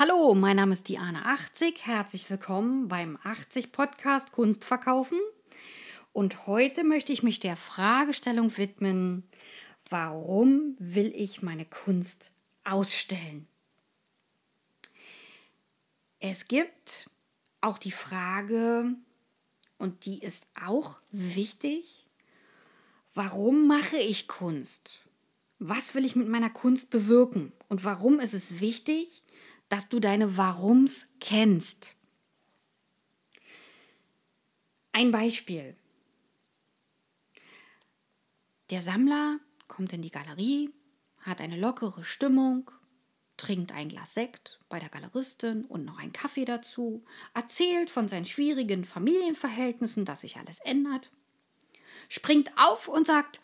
Hallo, mein Name ist Diana 80. Herzlich willkommen beim 80 Podcast Kunst verkaufen. Und heute möchte ich mich der Fragestellung widmen, warum will ich meine Kunst ausstellen? Es gibt auch die Frage, und die ist auch wichtig, warum mache ich Kunst? Was will ich mit meiner Kunst bewirken? Und warum ist es wichtig, dass du deine Warums kennst. Ein Beispiel. Der Sammler kommt in die Galerie, hat eine lockere Stimmung, trinkt ein Glas Sekt bei der Galeristin und noch einen Kaffee dazu, erzählt von seinen schwierigen Familienverhältnissen, dass sich alles ändert, springt auf und sagt,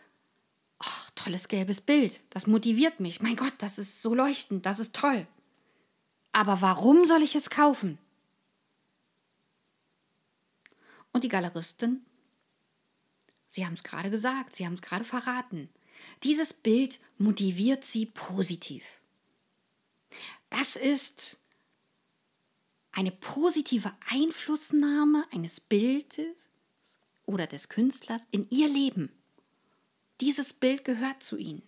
oh, tolles gelbes Bild, das motiviert mich, mein Gott, das ist so leuchtend, das ist toll. Aber warum soll ich es kaufen? Und die Galeristin? Sie haben es gerade gesagt, Sie haben es gerade verraten. Dieses Bild motiviert Sie positiv. Das ist eine positive Einflussnahme eines Bildes oder des Künstlers in Ihr Leben. Dieses Bild gehört zu Ihnen.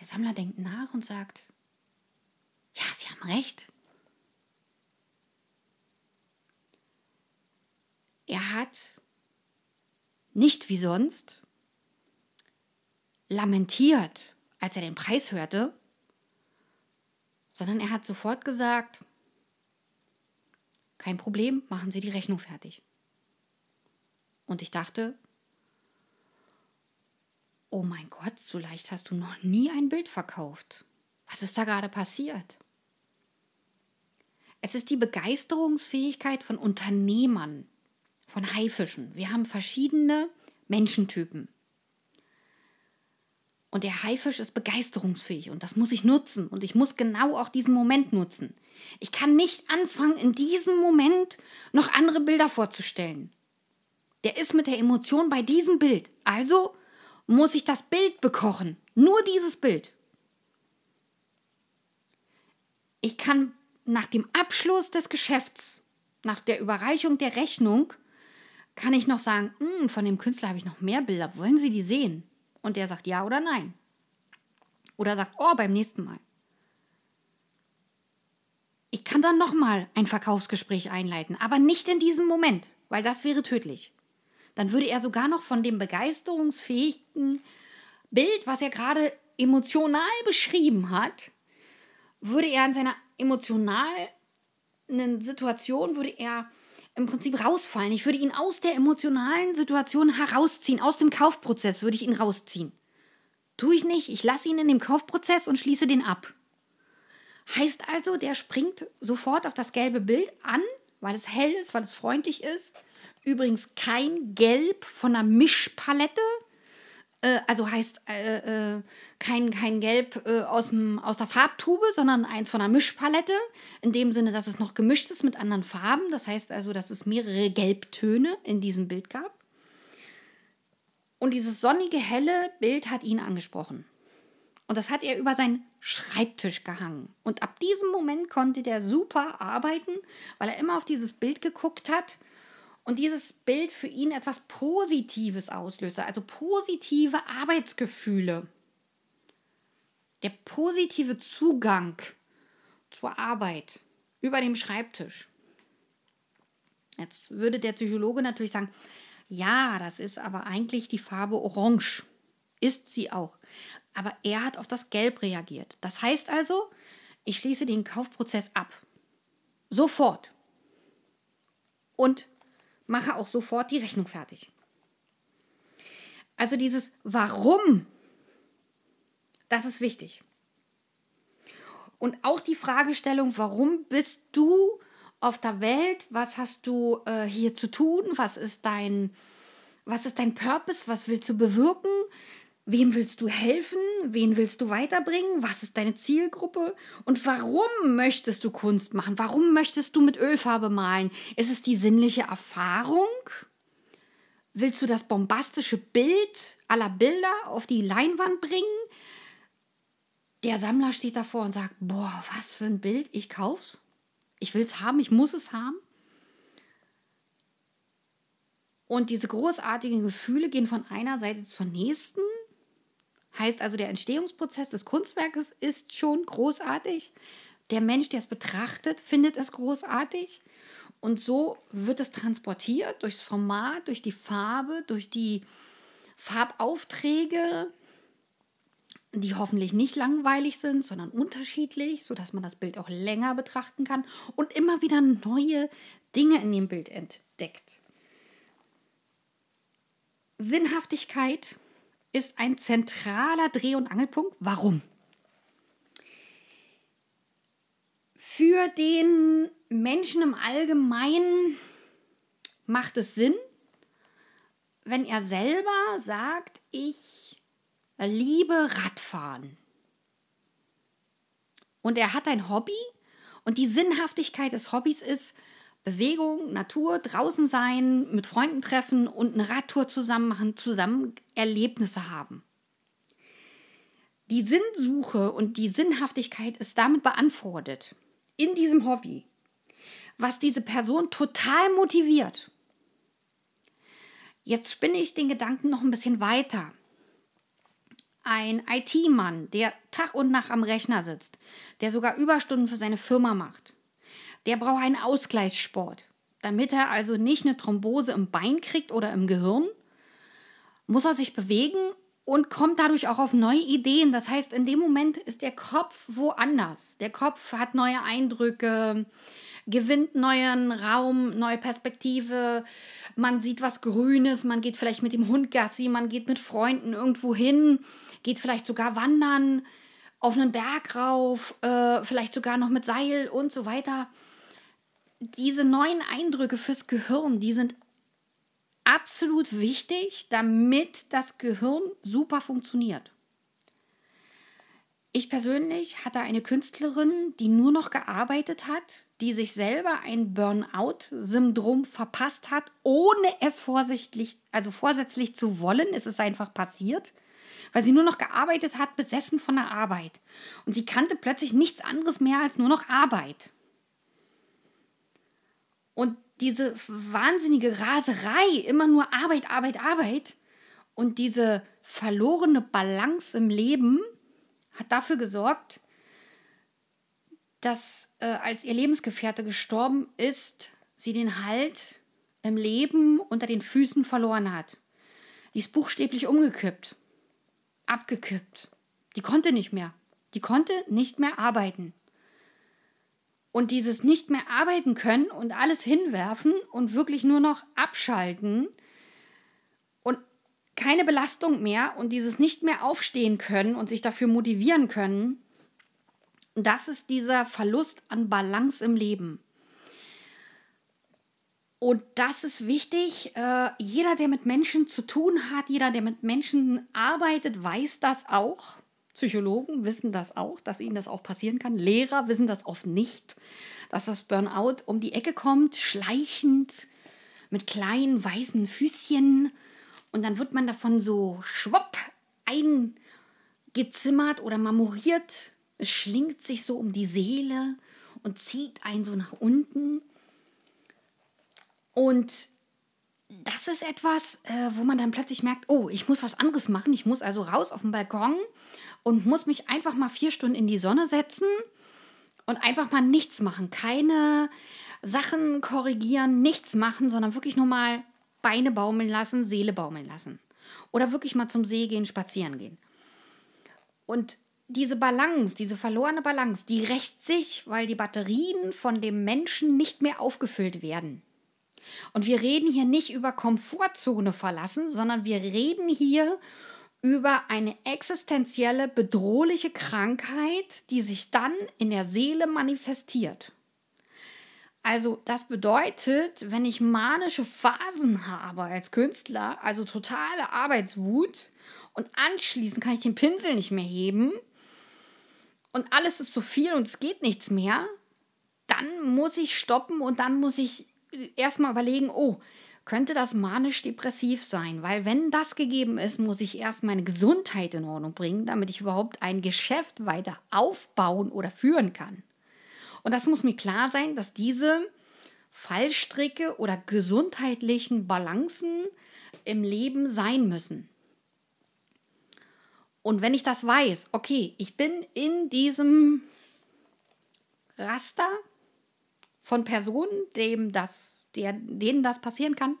Der Sammler denkt nach und sagt, haben recht. Er hat nicht wie sonst lamentiert, als er den Preis hörte, sondern er hat sofort gesagt, kein Problem, machen Sie die Rechnung fertig. Und ich dachte, oh mein Gott, so leicht hast du noch nie ein Bild verkauft. Was ist da gerade passiert? Es ist die Begeisterungsfähigkeit von Unternehmern, von Haifischen. Wir haben verschiedene Menschentypen. Und der Haifisch ist begeisterungsfähig und das muss ich nutzen und ich muss genau auch diesen Moment nutzen. Ich kann nicht anfangen, in diesem Moment noch andere Bilder vorzustellen. Der ist mit der Emotion bei diesem Bild. Also muss ich das Bild bekochen. Nur dieses Bild. Ich kann nach dem Abschluss des Geschäfts, nach der Überreichung der Rechnung, kann ich noch sagen, hm, von dem Künstler habe ich noch mehr Bilder, wollen Sie die sehen? Und der sagt ja oder nein. Oder sagt, oh, beim nächsten Mal. Ich kann dann nochmal ein Verkaufsgespräch einleiten, aber nicht in diesem Moment, weil das wäre tödlich. Dann würde er sogar noch von dem begeisterungsfähigen Bild, was er gerade emotional beschrieben hat, würde er in seiner emotionalen Situation, würde er im Prinzip rausfallen. Ich würde ihn aus der emotionalen Situation herausziehen, aus dem Kaufprozess würde ich ihn rausziehen. Tue ich nicht, ich lasse ihn in dem Kaufprozess und schließe den ab. Heißt also, der springt sofort auf das gelbe Bild an, weil es hell ist, weil es freundlich ist. Übrigens kein Gelb von einer Mischpalette, äh, also heißt äh, äh, kein, kein Gelb äh, aus, dem, aus der Farbtube, sondern eins von einer Mischpalette. In dem Sinne, dass es noch gemischt ist mit anderen Farben. Das heißt also, dass es mehrere Gelbtöne in diesem Bild gab. Und dieses sonnige, helle Bild hat ihn angesprochen. Und das hat er über seinen Schreibtisch gehangen. Und ab diesem Moment konnte der super arbeiten, weil er immer auf dieses Bild geguckt hat und dieses Bild für ihn etwas Positives auslöse, also positive Arbeitsgefühle. Der positive Zugang zur Arbeit über dem Schreibtisch. Jetzt würde der Psychologe natürlich sagen, ja, das ist aber eigentlich die Farbe Orange. Ist sie auch. Aber er hat auf das Gelb reagiert. Das heißt also, ich schließe den Kaufprozess ab. Sofort. Und mache auch sofort die Rechnung fertig. Also dieses Warum, das ist wichtig. Und auch die Fragestellung, warum bist du auf der Welt? Was hast du äh, hier zu tun? Was ist dein, was ist dein Purpose? Was willst du bewirken? Wem willst du helfen? Wen willst du weiterbringen? Was ist deine Zielgruppe? Und warum möchtest du Kunst machen? Warum möchtest du mit Ölfarbe malen? Ist es die sinnliche Erfahrung? Willst du das bombastische Bild aller Bilder auf die Leinwand bringen? der Sammler steht davor und sagt, boah, was für ein Bild, ich kauf's. Ich will's haben, ich muss es haben. Und diese großartigen Gefühle gehen von einer Seite zur nächsten. Heißt also, der Entstehungsprozess des Kunstwerkes ist schon großartig. Der Mensch, der es betrachtet, findet es großartig. Und so wird es transportiert durchs Format, durch die Farbe, durch die Farbaufträge, die hoffentlich nicht langweilig sind, sondern unterschiedlich, sodass man das Bild auch länger betrachten kann und immer wieder neue Dinge in dem Bild entdeckt. Sinnhaftigkeit ist ein zentraler Dreh- und Angelpunkt. Warum? Für den Menschen im Allgemeinen macht es Sinn, wenn er selber sagt, ich liebe Radfahren. Und er hat ein Hobby und die Sinnhaftigkeit des Hobbys ist Bewegung, Natur, draußen sein, mit Freunden treffen und eine Radtour zusammen machen, zusammen Erlebnisse haben. Die Sinnsuche und die Sinnhaftigkeit ist damit beantwortet in diesem Hobby, was diese Person total motiviert. Jetzt spinne ich den Gedanken noch ein bisschen weiter. Ein IT-Mann, der Tag und Nacht am Rechner sitzt, der sogar Überstunden für seine Firma macht, der braucht einen Ausgleichssport. Damit er also nicht eine Thrombose im Bein kriegt oder im Gehirn, muss er sich bewegen und kommt dadurch auch auf neue Ideen. Das heißt, in dem Moment ist der Kopf woanders. Der Kopf hat neue Eindrücke, gewinnt neuen Raum, neue Perspektive. Man sieht was Grünes, man geht vielleicht mit dem Hund Gassi, man geht mit Freunden irgendwo hin, geht vielleicht sogar wandern, auf einen Berg rauf, äh, vielleicht sogar noch mit Seil und so weiter. Diese neuen Eindrücke fürs Gehirn, die sind absolut wichtig, damit das Gehirn super funktioniert. Ich persönlich hatte eine Künstlerin, die nur noch gearbeitet hat, die sich selber ein Burnout-Syndrom verpasst hat, ohne es vorsichtig, also vorsätzlich zu wollen. Es ist einfach passiert, weil sie nur noch gearbeitet hat, besessen von der Arbeit. Und sie kannte plötzlich nichts anderes mehr als nur noch Arbeit. Und diese wahnsinnige Raserei, immer nur Arbeit, Arbeit, Arbeit und diese verlorene Balance im Leben hat dafür gesorgt, dass äh, als ihr Lebensgefährte gestorben ist, sie den Halt im Leben unter den Füßen verloren hat. Die ist buchstäblich umgekippt, abgekippt. Die konnte nicht mehr. Die konnte nicht mehr arbeiten. Und dieses nicht mehr arbeiten können und alles hinwerfen und wirklich nur noch abschalten und keine Belastung mehr und dieses nicht mehr aufstehen können und sich dafür motivieren können, das ist dieser Verlust an Balance im Leben. Und das ist wichtig. Äh, jeder, der mit Menschen zu tun hat, jeder, der mit Menschen arbeitet, weiß das auch. Psychologen wissen das auch, dass ihnen das auch passieren kann. Lehrer wissen das oft nicht, dass das Burnout um die Ecke kommt, schleichend, mit kleinen weißen Füßchen. Und dann wird man davon so schwupp eingezimmert oder marmoriert. Es schlingt sich so um die Seele und zieht einen so nach unten. Und das ist etwas, äh, wo man dann plötzlich merkt, oh, ich muss was anderes machen. Ich muss also raus auf den Balkon und muss mich einfach mal vier Stunden in die Sonne setzen und einfach mal nichts machen. Keine Sachen korrigieren, nichts machen, sondern wirklich nur mal Beine baumeln lassen, Seele baumeln lassen. Oder wirklich mal zum See gehen, spazieren gehen. Und diese Balance, diese verlorene Balance, die rächt sich, weil die Batterien von dem Menschen nicht mehr aufgefüllt werden. Und wir reden hier nicht über Komfortzone verlassen, sondern wir reden hier über eine existenzielle, bedrohliche Krankheit, die sich dann in der Seele manifestiert. Also das bedeutet, wenn ich manische Phasen habe als Künstler, also totale Arbeitswut und anschließend kann ich den Pinsel nicht mehr heben und alles ist zu viel und es geht nichts mehr, dann muss ich stoppen und dann muss ich erstmal überlegen, oh, könnte das manisch-depressiv sein, weil wenn das gegeben ist, muss ich erst meine Gesundheit in Ordnung bringen, damit ich überhaupt ein Geschäft weiter aufbauen oder führen kann. Und das muss mir klar sein, dass diese Fallstricke oder gesundheitlichen Balancen im Leben sein müssen. Und wenn ich das weiß, okay, ich bin in diesem Raster von Personen, dem das, der, denen das passieren kann,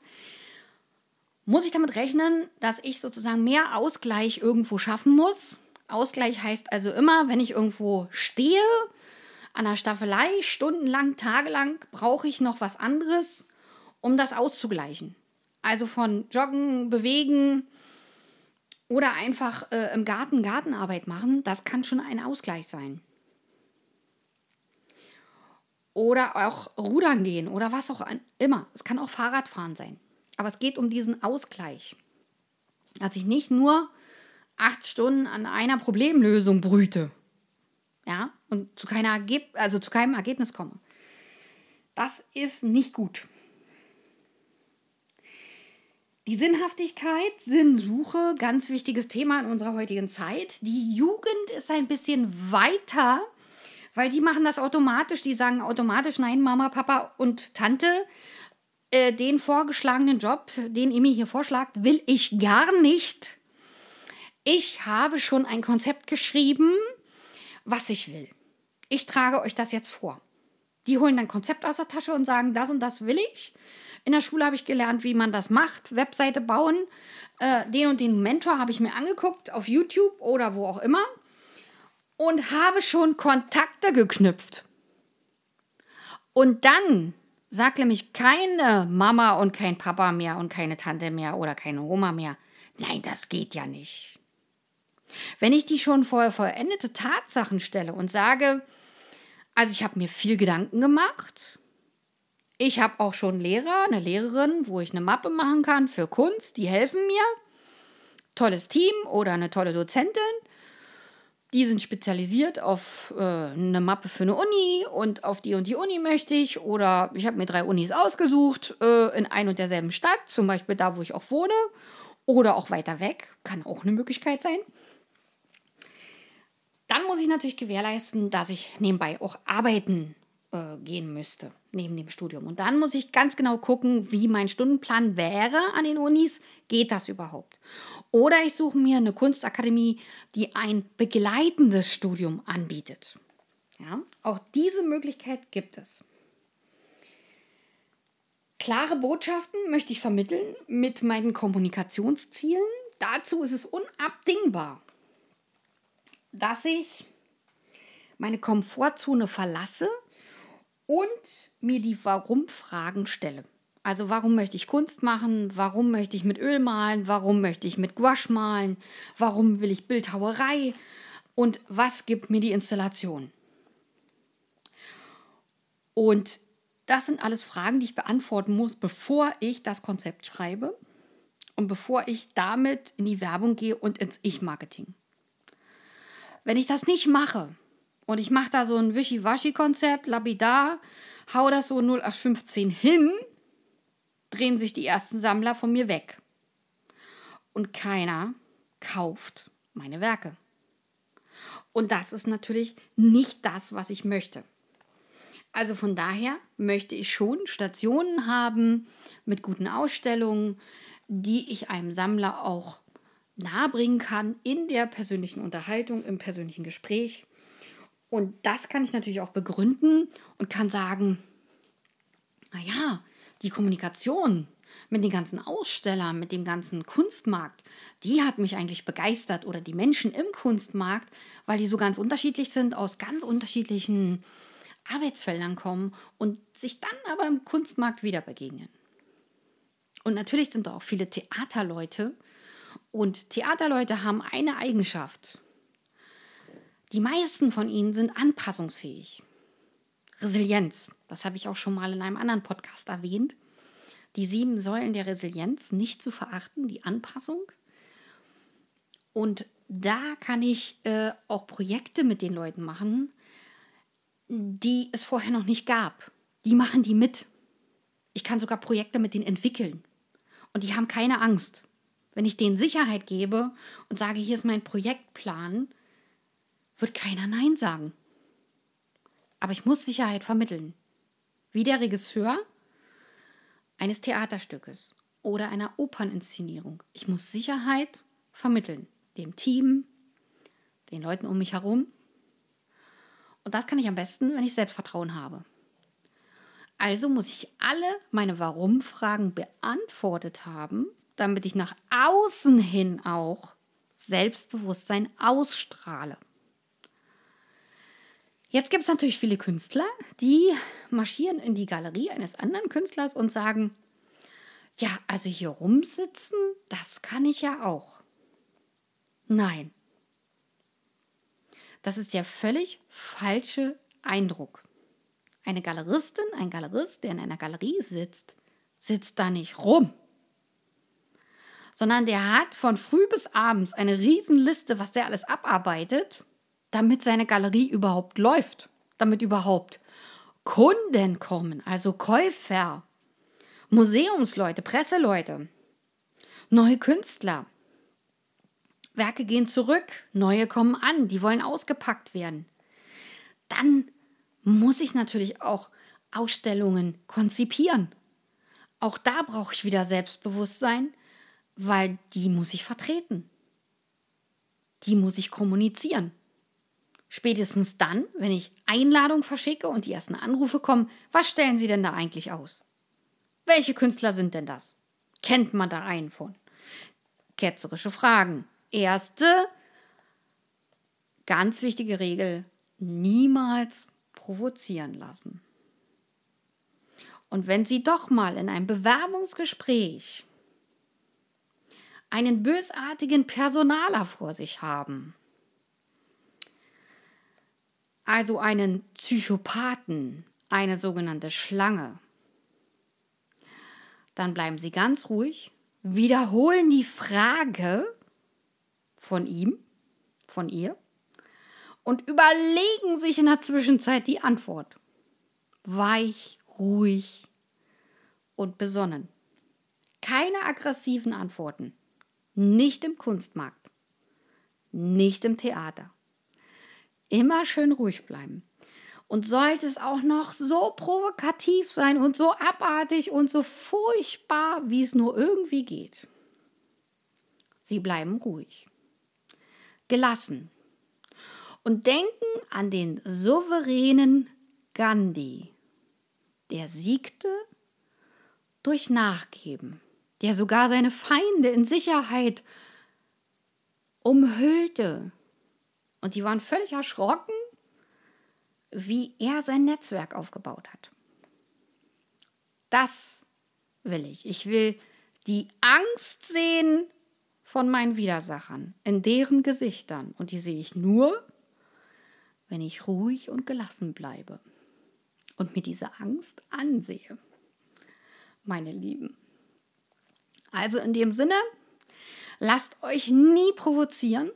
muss ich damit rechnen, dass ich sozusagen mehr Ausgleich irgendwo schaffen muss. Ausgleich heißt also immer, wenn ich irgendwo stehe, an der Staffelei, stundenlang, tagelang, brauche ich noch was anderes, um das auszugleichen. Also von Joggen, Bewegen, oder einfach äh, im Garten Gartenarbeit machen, das kann schon ein Ausgleich sein. Oder auch rudern gehen oder was auch immer. Es kann auch Fahrradfahren sein. Aber es geht um diesen Ausgleich. Dass ich nicht nur acht Stunden an einer Problemlösung brüte. Ja, und zu, keiner Ergeb also zu keinem Ergebnis komme. Das ist nicht gut. Die Sinnhaftigkeit, Sinnsuche, ganz wichtiges Thema in unserer heutigen Zeit. Die Jugend ist ein bisschen weiter, weil die machen das automatisch. Die sagen automatisch, nein, Mama, Papa und Tante, äh, den vorgeschlagenen Job, den ihr mir hier vorschlagt, will ich gar nicht. Ich habe schon ein Konzept geschrieben, was ich will. Ich trage euch das jetzt vor. Die holen dann Konzept aus der Tasche und sagen, das und das will ich. In der Schule habe ich gelernt, wie man das macht, Webseite bauen. Äh, den und den Mentor habe ich mir angeguckt auf YouTube oder wo auch immer und habe schon Kontakte geknüpft. Und dann sagt nämlich keine Mama und kein Papa mehr und keine Tante mehr oder keine Oma mehr. Nein, das geht ja nicht. Wenn ich die schon vor vollendete Tatsachen stelle und sage, also ich habe mir viel Gedanken gemacht, ich habe auch schon Lehrer, eine Lehrerin, wo ich eine Mappe machen kann für Kunst. Die helfen mir. Tolles Team oder eine tolle Dozentin. Die sind spezialisiert auf äh, eine Mappe für eine Uni und auf die und die Uni möchte ich. Oder ich habe mir drei Unis ausgesucht äh, in ein und derselben Stadt, zum Beispiel da, wo ich auch wohne. Oder auch weiter weg. Kann auch eine Möglichkeit sein. Dann muss ich natürlich gewährleisten, dass ich nebenbei auch arbeiten äh, gehen müsste neben dem Studium. Und dann muss ich ganz genau gucken, wie mein Stundenplan wäre an den Unis. Geht das überhaupt? Oder ich suche mir eine Kunstakademie, die ein begleitendes Studium anbietet. Ja, auch diese Möglichkeit gibt es. Klare Botschaften möchte ich vermitteln mit meinen Kommunikationszielen. Dazu ist es unabdingbar, dass ich meine Komfortzone verlasse und mir die Warum-Fragen stelle. Also warum möchte ich Kunst machen? Warum möchte ich mit Öl malen? Warum möchte ich mit Gouache malen? Warum will ich Bildhauerei? Und was gibt mir die Installation? Und das sind alles Fragen, die ich beantworten muss, bevor ich das Konzept schreibe und bevor ich damit in die Werbung gehe und ins Ich-Marketing. Wenn ich das nicht mache, und ich mache da so ein Wischiwaschi-Konzept, lapidar, hau das so 0815 hin, drehen sich die ersten Sammler von mir weg. Und keiner kauft meine Werke. Und das ist natürlich nicht das, was ich möchte. Also von daher möchte ich schon Stationen haben mit guten Ausstellungen, die ich einem Sammler auch nahebringen kann in der persönlichen Unterhaltung, im persönlichen Gespräch. Und das kann ich natürlich auch begründen und kann sagen, naja, die Kommunikation mit den ganzen Ausstellern, mit dem ganzen Kunstmarkt, die hat mich eigentlich begeistert oder die Menschen im Kunstmarkt, weil die so ganz unterschiedlich sind, aus ganz unterschiedlichen Arbeitsfeldern kommen und sich dann aber im Kunstmarkt wieder begegnen. Und natürlich sind da auch viele Theaterleute und Theaterleute haben eine Eigenschaft die meisten von ihnen sind anpassungsfähig. Resilienz, das habe ich auch schon mal in einem anderen Podcast erwähnt. Die sieben Säulen der Resilienz nicht zu verachten, die Anpassung. Und da kann ich äh, auch Projekte mit den Leuten machen, die es vorher noch nicht gab. Die machen die mit. Ich kann sogar Projekte mit denen entwickeln, Und die haben keine Angst. Wenn ich denen Sicherheit gebe und sage, hier ist mein Projektplan, wird keiner Nein sagen. Aber ich muss Sicherheit vermitteln. Wie der Regisseur eines Theaterstückes oder einer Operninszenierung. Ich muss Sicherheit vermitteln. Dem Team, den Leuten um mich herum. Und das kann ich am besten, wenn ich Selbstvertrauen habe. Also muss ich alle meine Warum-Fragen beantwortet haben, damit ich nach außen hin auch Selbstbewusstsein ausstrahle. Jetzt gibt es natürlich viele Künstler, die marschieren in die Galerie eines anderen Künstlers und sagen, ja, also hier rumsitzen, das kann ich ja auch. Nein. Das ist der völlig falsche Eindruck. Eine Galeristin, ein Galerist, der in einer Galerie sitzt, sitzt da nicht rum, sondern der hat von früh bis abends eine Riesenliste, was der alles abarbeitet damit seine Galerie überhaupt läuft, damit überhaupt Kunden kommen, also Käufer, Museumsleute, Presseleute, neue Künstler. Werke gehen zurück, neue kommen an, die wollen ausgepackt werden. Dann muss ich natürlich auch Ausstellungen konzipieren. Auch da brauche ich wieder Selbstbewusstsein, weil die muss ich vertreten. Die muss ich kommunizieren. Spätestens dann, wenn ich Einladung verschicke und die ersten Anrufe kommen, was stellen Sie denn da eigentlich aus? Welche Künstler sind denn das? Kennt man da einen von? Ketzerische Fragen. Erste, ganz wichtige Regel, niemals provozieren lassen. Und wenn Sie doch mal in einem Bewerbungsgespräch einen bösartigen Personaler vor sich haben, also einen Psychopathen, eine sogenannte Schlange, dann bleiben Sie ganz ruhig, wiederholen die Frage von ihm, von ihr und überlegen sich in der Zwischenzeit die Antwort. Weich, ruhig und besonnen. Keine aggressiven Antworten. Nicht im Kunstmarkt. Nicht im Theater. Immer schön ruhig bleiben. Und sollte es auch noch so provokativ sein und so abartig und so furchtbar, wie es nur irgendwie geht. Sie bleiben ruhig, gelassen und denken an den souveränen Gandhi, der siegte durch Nachgeben, der sogar seine Feinde in Sicherheit umhüllte und die waren völlig erschrocken, wie er sein Netzwerk aufgebaut hat. Das will ich. Ich will die Angst sehen von meinen Widersachern in deren Gesichtern. Und die sehe ich nur, wenn ich ruhig und gelassen bleibe und mir diese Angst ansehe. Meine Lieben. Also in dem Sinne, lasst euch nie provozieren.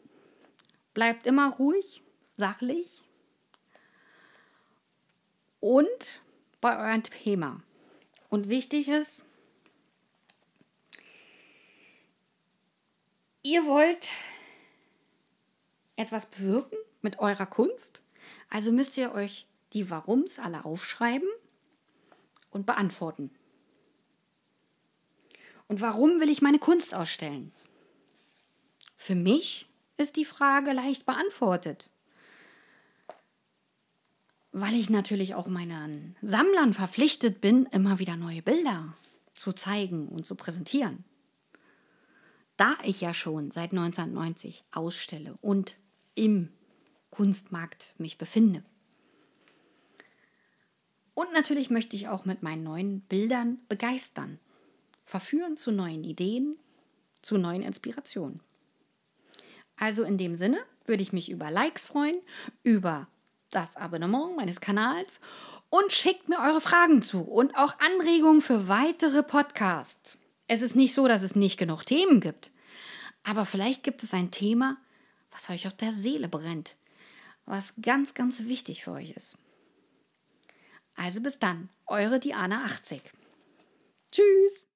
Bleibt immer ruhig, sachlich und bei eurem Thema. Und wichtig ist, ihr wollt etwas bewirken mit eurer Kunst, also müsst ihr euch die Warums alle aufschreiben und beantworten. Und warum will ich meine Kunst ausstellen? Für mich ist die Frage leicht beantwortet. Weil ich natürlich auch meinen Sammlern verpflichtet bin, immer wieder neue Bilder zu zeigen und zu präsentieren. Da ich ja schon seit 1990 ausstelle und im Kunstmarkt mich befinde. Und natürlich möchte ich auch mit meinen neuen Bildern begeistern, verführen zu neuen Ideen, zu neuen Inspirationen. Also in dem Sinne würde ich mich über Likes freuen, über das Abonnement meines Kanals und schickt mir eure Fragen zu und auch Anregungen für weitere Podcasts. Es ist nicht so, dass es nicht genug Themen gibt, aber vielleicht gibt es ein Thema, was euch auf der Seele brennt, was ganz, ganz wichtig für euch ist. Also bis dann, eure Diana 80. Tschüss!